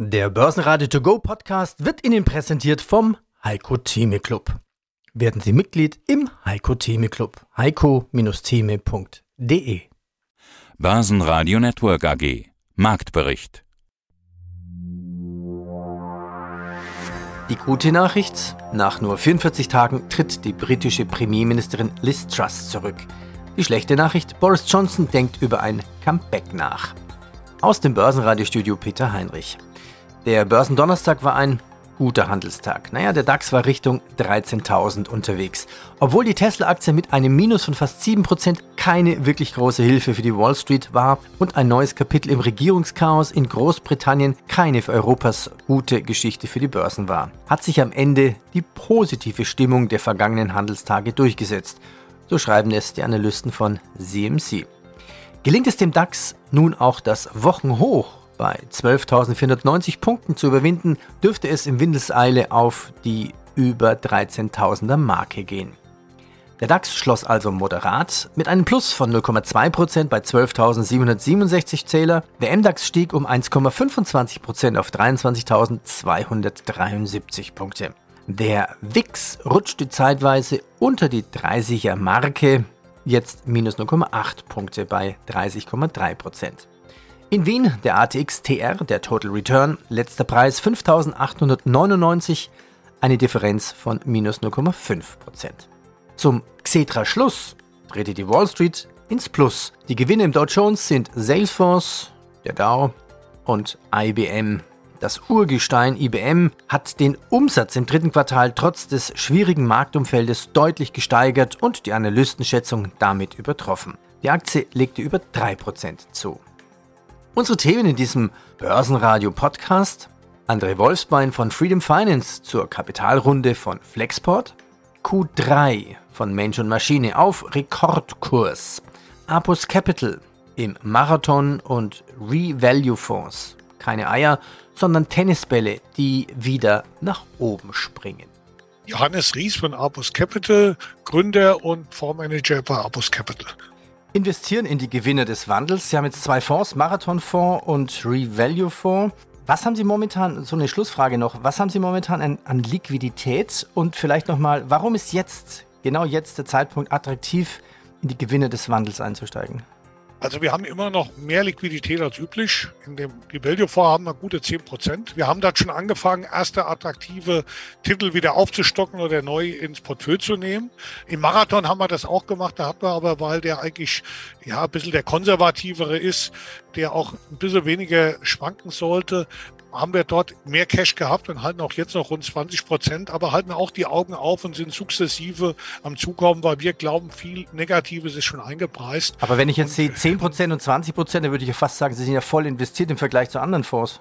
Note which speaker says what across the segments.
Speaker 1: Der Börsenradio To Go Podcast wird Ihnen präsentiert vom Heiko Theme Club. Werden Sie Mitglied im Heiko Theme Club. heiko-theme.de
Speaker 2: Börsenradio Network AG Marktbericht
Speaker 1: Die gute Nachricht, nach nur 44 Tagen tritt die britische Premierministerin Liz Truss zurück. Die schlechte Nachricht, Boris Johnson denkt über ein Comeback nach. Aus dem Börsenradiostudio Peter Heinrich. Der Börsendonnerstag war ein guter Handelstag. Naja, der DAX war Richtung 13.000 unterwegs. Obwohl die Tesla-Aktie mit einem Minus von fast 7% keine wirklich große Hilfe für die Wall Street war und ein neues Kapitel im Regierungschaos in Großbritannien keine für Europas gute Geschichte für die Börsen war, hat sich am Ende die positive Stimmung der vergangenen Handelstage durchgesetzt. So schreiben es die Analysten von CMC. Gelingt es dem DAX nun auch das Wochenhoch bei 12.490 Punkten zu überwinden, dürfte es im Windeseile auf die über 13.000er Marke gehen. Der DAX schloss also moderat mit einem Plus von 0,2% bei 12.767 Zähler. Der MDAX stieg um 1,25% auf 23.273 Punkte. Der WIX rutschte zeitweise unter die 30er Marke, jetzt minus 0,8 Punkte bei 30,3%. In Wien der ATX TR, der Total Return, letzter Preis 5.899, eine Differenz von minus 0,5%. Zum Xetra-Schluss drehte die Wall Street ins Plus. Die Gewinne im Dow Jones sind Salesforce, der Dow und IBM. Das Urgestein IBM hat den Umsatz im dritten Quartal trotz des schwierigen Marktumfeldes deutlich gesteigert und die Analystenschätzung damit übertroffen. Die Aktie legte über 3% zu. Unsere Themen in diesem Börsenradio-Podcast: André Wolfsbein von Freedom Finance zur Kapitalrunde von Flexport, Q3 von Mensch und Maschine auf Rekordkurs, Apus Capital im Marathon und Revalue Fonds. Keine Eier, sondern Tennisbälle, die wieder nach oben springen.
Speaker 3: Johannes Ries von Apus Capital, Gründer und Fondsmanager bei Apus Capital
Speaker 1: investieren in die Gewinne des Wandels. Sie haben jetzt zwei Fonds, Marathon-Fonds und Revalue-Fonds. Was haben Sie momentan, so eine Schlussfrage noch, was haben Sie momentan an, an Liquidität und vielleicht nochmal, warum ist jetzt, genau jetzt der Zeitpunkt attraktiv, in die Gewinne des Wandels einzusteigen?
Speaker 3: Also wir haben immer noch mehr Liquidität als üblich. In dem Value-Fonds haben wir gute 10 Prozent. Wir haben da schon angefangen, erste attraktive Titel wieder aufzustocken oder neu ins Portfolio zu nehmen. Im Marathon haben wir das auch gemacht. Da hat man aber, weil der eigentlich ja ein bisschen der konservativere ist, der auch ein bisschen weniger schwanken sollte, haben wir dort mehr Cash gehabt und halten auch jetzt noch rund 20 Prozent, aber halten auch die Augen auf und sind sukzessive am Zukommen, weil wir glauben, viel Negatives ist schon eingepreist.
Speaker 1: Aber wenn ich jetzt sehe 10 Prozent und 20 Prozent, dann würde ich ja fast sagen, Sie sind ja voll investiert im Vergleich zu anderen Fonds.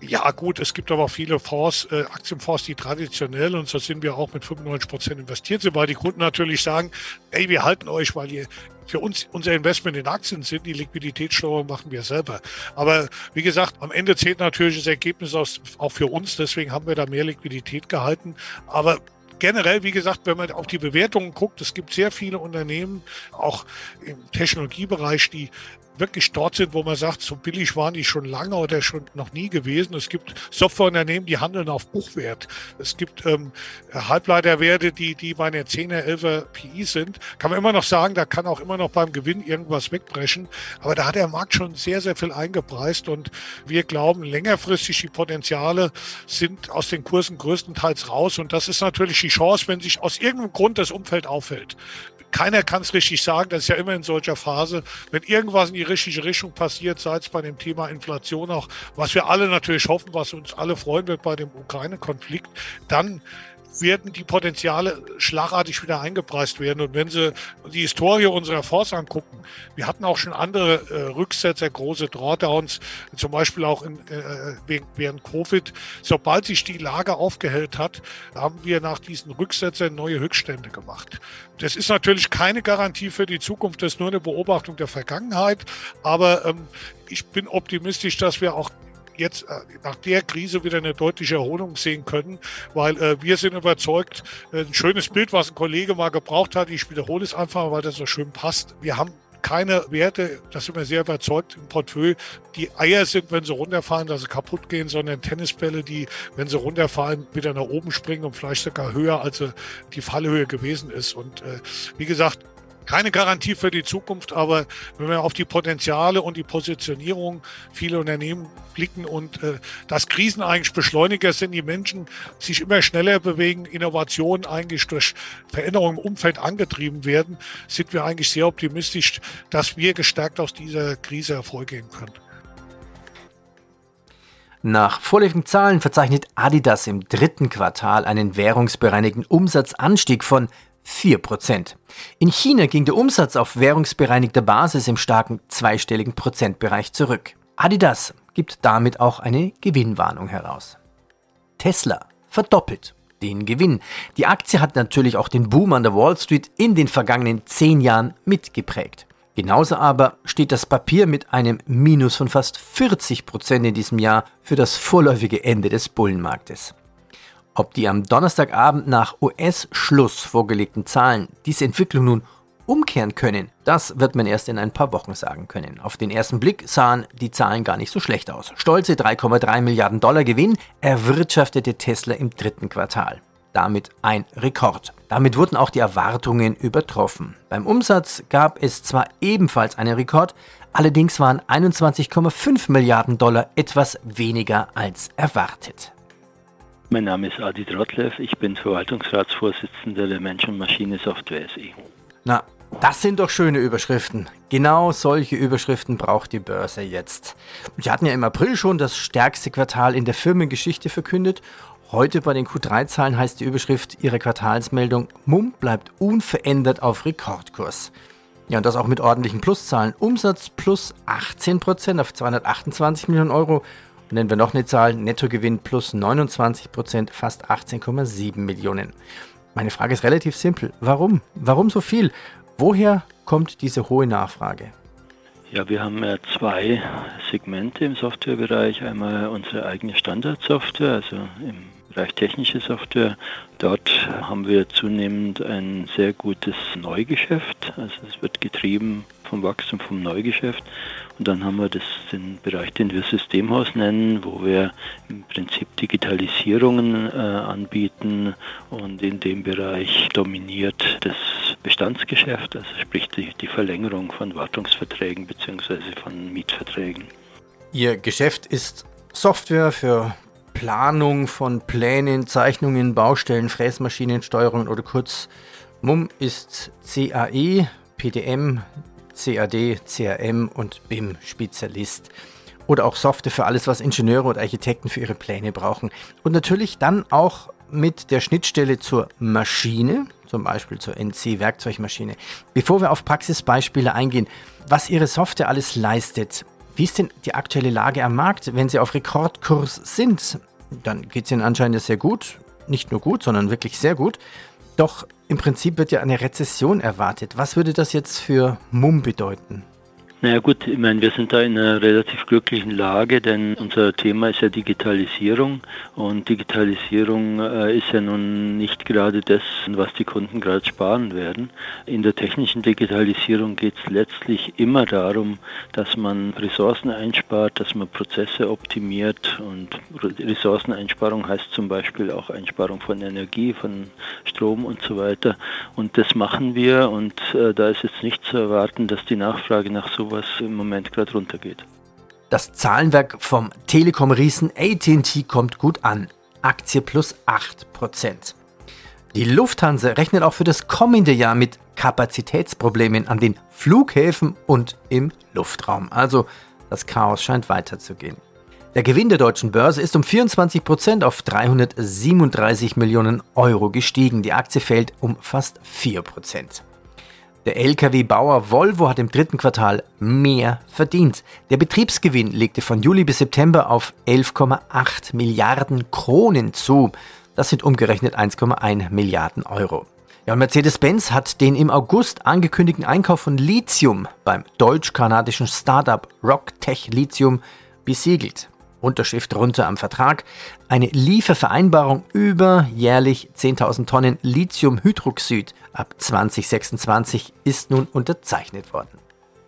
Speaker 3: Ja, gut, es gibt aber viele Fonds, äh, Aktienfonds, die traditionell, und so sind wir auch mit 95 Prozent investiert sind, weil die Kunden natürlich sagen, ey, wir halten euch, weil ihr für uns unser Investment in Aktien sind, die Liquiditätssteuerung machen wir selber. Aber wie gesagt, am Ende zählt natürlich das Ergebnis aus, auch für uns, deswegen haben wir da mehr Liquidität gehalten. Aber generell, wie gesagt, wenn man auf die Bewertungen guckt, es gibt sehr viele Unternehmen, auch im Technologiebereich, die wirklich dort sind, wo man sagt, so billig waren die schon lange oder schon noch nie gewesen. Es gibt Softwareunternehmen, die handeln auf Buchwert. Es gibt ähm, Halbleiterwerte, die, die bei einer 10er, 11er PI sind. Kann man immer noch sagen, da kann auch immer noch beim Gewinn irgendwas wegbrechen. Aber da hat der Markt schon sehr, sehr viel eingepreist und wir glauben, längerfristig die Potenziale sind aus den Kursen größtenteils raus. Und das ist natürlich die Chance, wenn sich aus irgendeinem Grund das Umfeld auffällt keiner kann es richtig sagen, das ist ja immer in solcher Phase. Wenn irgendwas in die richtige Richtung passiert, sei es bei dem Thema Inflation auch, was wir alle natürlich hoffen, was uns alle freuen wird bei dem Ukraine-Konflikt, dann werden die Potenziale schlagartig wieder eingepreist werden. Und wenn Sie die Historie unserer Fonds angucken, wir hatten auch schon andere äh, Rücksetzer, große Drawdowns, zum Beispiel auch in, äh, während Covid. Sobald sich die Lage aufgehellt hat, haben wir nach diesen Rücksetzern neue Höchststände gemacht. Das ist natürlich keine Garantie für die Zukunft, das ist nur eine Beobachtung der Vergangenheit. Aber ähm, ich bin optimistisch, dass wir auch jetzt äh, nach der Krise wieder eine deutliche Erholung sehen können, weil äh, wir sind überzeugt, äh, ein schönes Bild, was ein Kollege mal gebraucht hat, ich wiederhole es einfach, weil das so schön passt. Wir haben keine Werte, das sind wir sehr überzeugt im Portfolio, die Eier sind, wenn sie runterfallen, dass sie kaputt gehen, sondern Tennisbälle, die, wenn sie runterfallen, wieder nach oben springen und vielleicht sogar höher, als die Fallhöhe gewesen ist. Und äh, wie gesagt, keine Garantie für die Zukunft, aber wenn wir auf die Potenziale und die Positionierung vieler Unternehmen blicken und äh, dass Krisen eigentlich Beschleuniger sind, die Menschen sich immer schneller bewegen, Innovationen eigentlich durch Veränderungen im Umfeld angetrieben werden, sind wir eigentlich sehr optimistisch, dass wir gestärkt aus dieser Krise hervorgehen können.
Speaker 1: Nach vorläufigen Zahlen verzeichnet Adidas im dritten Quartal einen währungsbereinigten Umsatzanstieg von 4%. In China ging der Umsatz auf währungsbereinigter Basis im starken zweistelligen Prozentbereich zurück. Adidas gibt damit auch eine Gewinnwarnung heraus. Tesla verdoppelt den Gewinn. Die Aktie hat natürlich auch den Boom an der Wall Street in den vergangenen zehn Jahren mitgeprägt. Genauso aber steht das Papier mit einem Minus von fast 40 Prozent in diesem Jahr für das vorläufige Ende des Bullenmarktes. Ob die am Donnerstagabend nach US-Schluss vorgelegten Zahlen diese Entwicklung nun umkehren können, das wird man erst in ein paar Wochen sagen können. Auf den ersten Blick sahen die Zahlen gar nicht so schlecht aus. Stolze 3,3 Milliarden Dollar Gewinn erwirtschaftete Tesla im dritten Quartal. Damit ein Rekord. Damit wurden auch die Erwartungen übertroffen. Beim Umsatz gab es zwar ebenfalls einen Rekord, allerdings waren 21,5 Milliarden Dollar etwas weniger als erwartet.
Speaker 4: Mein Name ist Adi Trotlev, ich bin Verwaltungsratsvorsitzender der Mensch- und Maschine-Software SE.
Speaker 1: Na, das sind doch schöne Überschriften. Genau solche Überschriften braucht die Börse jetzt. Sie hatten ja im April schon das stärkste Quartal in der Firmengeschichte verkündet. Heute bei den Q3-Zahlen heißt die Überschrift ihrer Quartalsmeldung, MUM bleibt unverändert auf Rekordkurs. Ja, und das auch mit ordentlichen Pluszahlen. Umsatz plus 18% auf 228 Millionen Euro Nennen wir noch eine Zahl, Nettogewinn plus 29 Prozent, fast 18,7 Millionen. Meine Frage ist relativ simpel. Warum? Warum so viel? Woher kommt diese hohe Nachfrage?
Speaker 4: Ja, wir haben ja zwei Segmente im Softwarebereich. Einmal unsere eigene Standardsoftware, also im Bereich technische Software. Dort haben wir zunehmend ein sehr gutes Neugeschäft. Also es wird getrieben vom Wachstum vom Neugeschäft. Und dann haben wir das, den Bereich, den wir Systemhaus nennen, wo wir im Prinzip Digitalisierungen äh, anbieten und in dem Bereich dominiert das Bestandsgeschäft, also sprich die, die Verlängerung von Wartungsverträgen bzw. von Mietverträgen.
Speaker 1: Ihr Geschäft ist Software für Planung von Plänen, Zeichnungen, Baustellen, Fräsmaschinen, Steuerungen oder kurz MUM ist CAE, PDM, CAD, CRM und BIM-Spezialist. Oder auch Software für alles, was Ingenieure und Architekten für ihre Pläne brauchen. Und natürlich dann auch mit der Schnittstelle zur Maschine, zum Beispiel zur NC-Werkzeugmaschine. Bevor wir auf Praxisbeispiele eingehen, was Ihre Software alles leistet, wie ist denn die aktuelle Lage am Markt? Wenn Sie auf Rekordkurs sind, dann geht es Ihnen anscheinend sehr gut. Nicht nur gut, sondern wirklich sehr gut. Doch im Prinzip wird ja eine Rezession erwartet. Was würde das jetzt für Mumm bedeuten?
Speaker 4: Naja gut, ich meine, wir sind da in einer relativ glücklichen Lage, denn unser Thema ist ja Digitalisierung und Digitalisierung äh, ist ja nun nicht gerade das, was die Kunden gerade sparen werden. In der technischen Digitalisierung geht es letztlich immer darum, dass man Ressourcen einspart, dass man Prozesse optimiert und Ressourceneinsparung heißt zum Beispiel auch Einsparung von Energie, von Strom und so weiter. Und das machen wir und äh, da ist jetzt nicht zu erwarten, dass die Nachfrage nach so was im Moment gerade runtergeht.
Speaker 1: Das Zahlenwerk vom Telekom-Riesen AT&T kommt gut an. Aktie plus 8%. Die Lufthansa rechnet auch für das kommende Jahr mit Kapazitätsproblemen an den Flughäfen und im Luftraum. Also das Chaos scheint weiterzugehen. Der Gewinn der deutschen Börse ist um 24% auf 337 Millionen Euro gestiegen. Die Aktie fällt um fast 4%. Der Lkw-Bauer Volvo hat im dritten Quartal mehr verdient. Der Betriebsgewinn legte von Juli bis September auf 11,8 Milliarden Kronen zu. Das sind umgerechnet 1,1 Milliarden Euro. Ja, Mercedes-Benz hat den im August angekündigten Einkauf von Lithium beim deutsch-kanadischen Startup Rocktech Lithium besiegelt. Unterschrift runter am Vertrag. Eine Liefervereinbarung über jährlich 10.000 Tonnen Lithiumhydroxid ab 2026 ist nun unterzeichnet worden.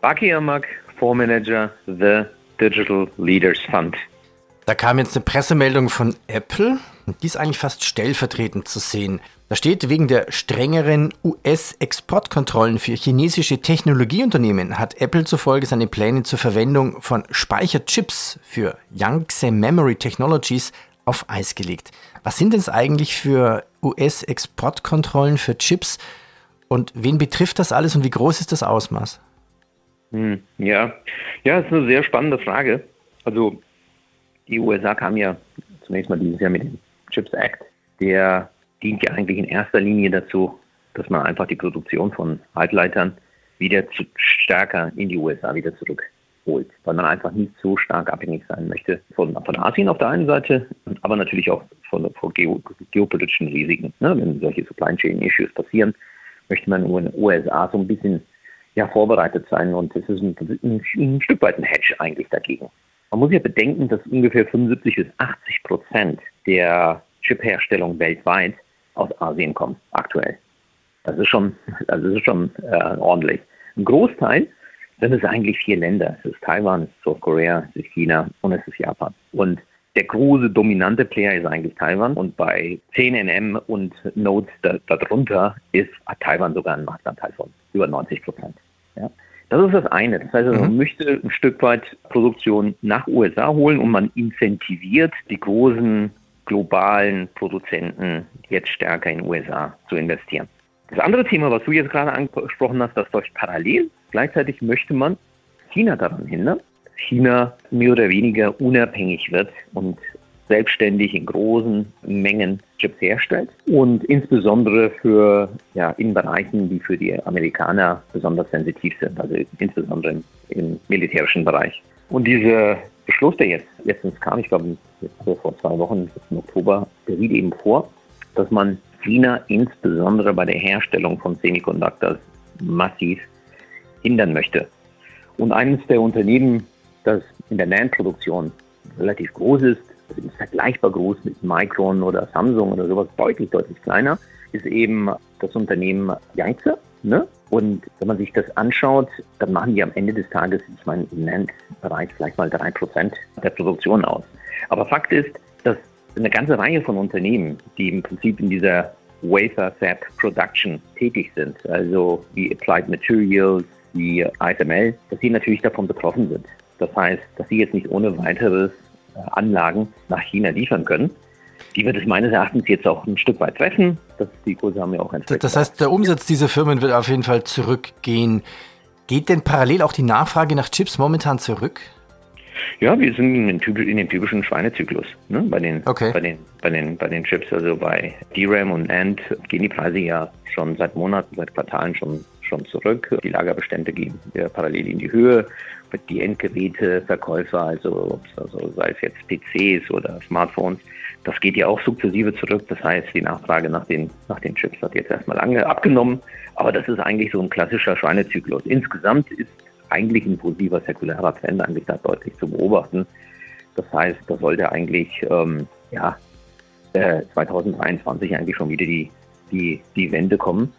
Speaker 5: Baki Amak, Fondsmanager, The Digital Leaders Fund.
Speaker 1: Da kam jetzt eine Pressemeldung von Apple. Die ist eigentlich fast stellvertretend zu sehen. Da steht, wegen der strengeren US-Exportkontrollen für chinesische Technologieunternehmen hat Apple zufolge seine Pläne zur Verwendung von Speicherchips für Yangtze Memory Technologies auf Eis gelegt. Was sind denn eigentlich für US-Exportkontrollen für Chips und wen betrifft das alles und wie groß ist das Ausmaß?
Speaker 5: Hm, ja, ja, das ist eine sehr spannende Frage. Also die USA kam ja zunächst mal dieses Jahr mit dem Chips Act, der dient ja eigentlich in erster Linie dazu, dass man einfach die Produktion von Halbleitern wieder zu, stärker in die USA wieder zurückholt, weil man einfach nicht so stark abhängig sein möchte von, von Asien auf der einen Seite, aber natürlich auch von, von geo, geopolitischen Risiken. Ne? Wenn solche Supply Chain Issues passieren, möchte man in den USA so ein bisschen ja, vorbereitet sein und es ist ein, ein, ein Stück weit ein Hedge eigentlich dagegen. Man muss ja bedenken, dass ungefähr 75 bis 80 Prozent der Chipherstellung weltweit aus Asien kommen, aktuell. Das ist schon, das ist schon äh, ordentlich. Ein Großteil sind es eigentlich vier Länder. Es ist Taiwan, es ist Südkorea, es ist China und es ist Japan. Und der große dominante Player ist eigentlich Taiwan und bei 10nm und Nodes darunter ist Taiwan sogar ein Marktanteil von über 90 Prozent. Ja. Das ist das eine. Das heißt, man mhm. möchte ein Stück weit Produktion nach USA holen und man incentiviert die großen globalen Produzenten jetzt stärker in den USA zu investieren. Das andere Thema, was du jetzt gerade angesprochen hast, das läuft parallel. Gleichzeitig möchte man China daran hindern, dass China mehr oder weniger unabhängig wird und selbstständig in großen Mengen Chips herstellt und insbesondere für ja, in Bereichen, die für die Amerikaner besonders sensitiv sind, also insbesondere im, im militärischen Bereich. Und dieser Beschluss, der jetzt letztens kam, ich glaube vor zwei Wochen im Oktober, der sieht eben vor, dass man China insbesondere bei der Herstellung von Semiconductors massiv hindern möchte. Und eines der Unternehmen, das in der NAND-Produktion relativ groß ist, also vergleichbar groß mit Micron oder Samsung oder sowas, deutlich, deutlich kleiner, ist eben das Unternehmen Yangtze. Ne? Und wenn man sich das anschaut, dann machen die am Ende des Tages, ich meine, im NAND-Bereich vielleicht mal drei Prozent der Produktion aus. Aber Fakt ist, dass eine ganze Reihe von Unternehmen, die im Prinzip in dieser Wafer Fab Production tätig sind, also wie Applied Materials, wie ISML, dass sie natürlich davon betroffen sind. Das heißt, dass sie jetzt nicht ohne weiteres äh, Anlagen nach China liefern können. Die wird es meines Erachtens jetzt auch ein Stück weit treffen. Das, die Kurse haben ja auch entsprechend.
Speaker 1: Das heißt, der Umsatz dieser Firmen wird auf jeden Fall zurückgehen. Geht denn parallel auch die Nachfrage nach Chips momentan zurück?
Speaker 5: Ja, wir sind in den, typischen, in den typischen Schweinezyklus ne? bei, den, okay. bei, den, bei, den, bei den Chips. Also bei DRAM und NAND gehen die Preise ja schon seit Monaten, seit Quartalen schon, schon zurück. Die Lagerbestände gehen ja parallel in die Höhe die Endgeräteverkäufer, also, also sei es jetzt PCs oder Smartphones, das geht ja auch sukzessive zurück. Das heißt, die Nachfrage nach den, nach den Chips hat jetzt erstmal lange abgenommen. Aber das ist eigentlich so ein klassischer Schweinezyklus. Insgesamt ist eigentlich ein positiver säkularer Trend eigentlich da deutlich zu beobachten. Das heißt, da sollte eigentlich ähm, ja, äh, 2023 eigentlich schon wieder die, die, die Wende kommen.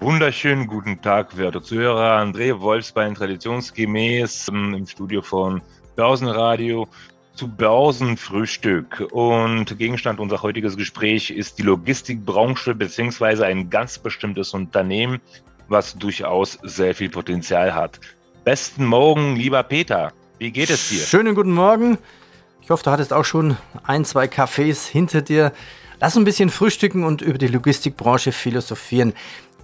Speaker 6: Wunderschönen guten Tag, werte Zuhörer. André Wolfsbein, traditionsgemäß im Studio von Börsenradio zu Börsenfrühstück. Und Gegenstand unser heutiges Gespräch ist die Logistikbranche beziehungsweise ein ganz bestimmtes Unternehmen, was durchaus sehr viel Potenzial hat. Besten Morgen, lieber Peter. Wie geht es dir?
Speaker 1: Schönen guten Morgen. Ich hoffe, du hattest auch schon ein, zwei Cafés hinter dir. Lass ein bisschen frühstücken und über die Logistikbranche philosophieren.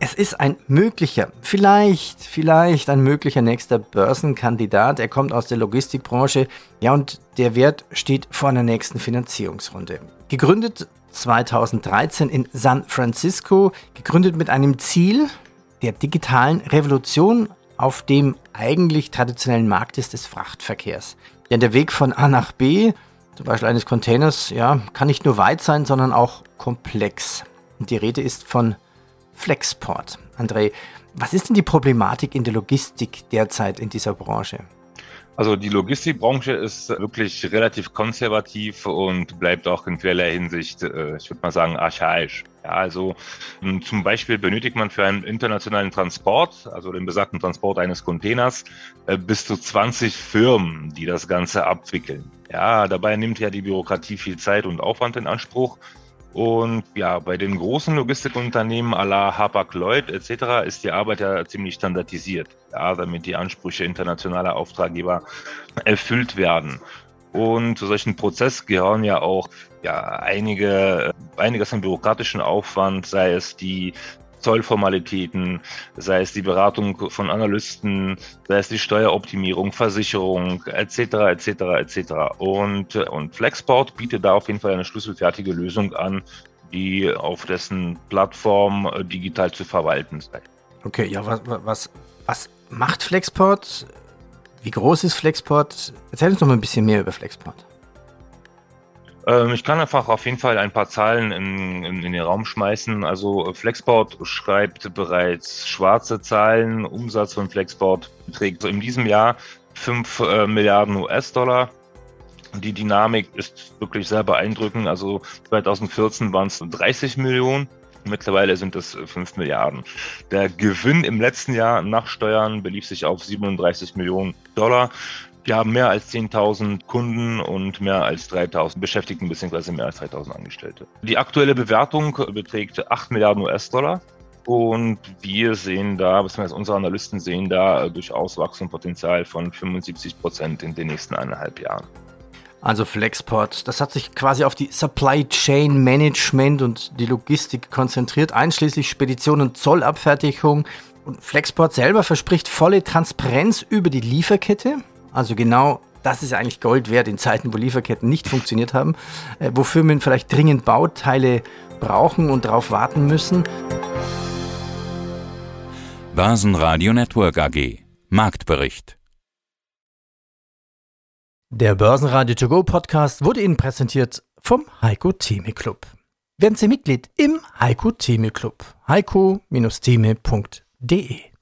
Speaker 1: Es ist ein möglicher, vielleicht, vielleicht ein möglicher nächster Börsenkandidat. Er kommt aus der Logistikbranche. Ja, und der Wert steht vor einer nächsten Finanzierungsrunde. Gegründet 2013 in San Francisco, gegründet mit einem Ziel der digitalen Revolution auf dem eigentlich traditionellen Markt ist des Frachtverkehrs. Denn der Weg von A nach B, zum Beispiel eines Containers, ja, kann nicht nur weit sein, sondern auch komplex. Und die Rede ist von Flexport. André, was ist denn die Problematik in der Logistik derzeit in dieser Branche?
Speaker 6: Also die Logistikbranche ist wirklich relativ konservativ und bleibt auch in vielerlei Hinsicht, äh, ich würde mal sagen, archaisch. Ja, also hm, zum Beispiel benötigt man für einen internationalen Transport, also den besagten Transport eines Containers, äh, bis zu 20 Firmen, die das Ganze abwickeln. Ja, dabei nimmt ja die Bürokratie viel Zeit und Aufwand in Anspruch. Und ja, bei den großen Logistikunternehmen à la Hapag-Lloyd etc. ist die Arbeit ja ziemlich standardisiert, ja, damit die Ansprüche internationaler Auftraggeber erfüllt werden. Und zu solchen Prozess gehören ja auch ja, einige, einiges an bürokratischen Aufwand, sei es die Zollformalitäten, sei es die Beratung von Analysten, sei es die Steueroptimierung, Versicherung etc. etc. etc. Und, und Flexport bietet da auf jeden Fall eine schlüsselfertige Lösung an, die auf dessen Plattform äh, digital zu verwalten sei.
Speaker 1: Okay, ja, was, was, was macht Flexport? Wie groß ist Flexport? Erzähl uns noch mal ein bisschen mehr über Flexport.
Speaker 6: Ähm, ich kann einfach auf jeden Fall ein paar Zahlen in, in, in, den Raum schmeißen. Also Flexport schreibt bereits schwarze Zahlen. Umsatz von Flexport beträgt in diesem Jahr 5 äh, Milliarden US-Dollar. Die Dynamik ist wirklich sehr beeindruckend. Also 2014 waren es 30 Millionen. Mittlerweile sind es 5 Milliarden. Der Gewinn im letzten Jahr nach Steuern belief sich auf 37 Millionen Dollar. Wir haben mehr als 10.000 Kunden und mehr als 3.000 Beschäftigten bzw. mehr als 3.000 Angestellte. Die aktuelle Bewertung beträgt 8 Milliarden US-Dollar. Und wir sehen da, beziehungsweise unsere Analysten sehen da durchaus Wachstumspotenzial von 75 Prozent in den nächsten eineinhalb Jahren.
Speaker 1: Also Flexport, das hat sich quasi auf die Supply Chain Management und die Logistik konzentriert, einschließlich Spedition und Zollabfertigung. Und Flexport selber verspricht volle Transparenz über die Lieferkette. Also genau das ist eigentlich Gold wert in Zeiten, wo Lieferketten nicht funktioniert haben, äh, wo Firmen vielleicht dringend Bauteile brauchen und darauf warten müssen.
Speaker 2: Börsenradio Network AG Marktbericht
Speaker 1: Der Börsenradio To Go Podcast wurde Ihnen präsentiert vom Heiko Theme Club. Werden Sie Mitglied im Heiko Theme Club. heiko-theme.de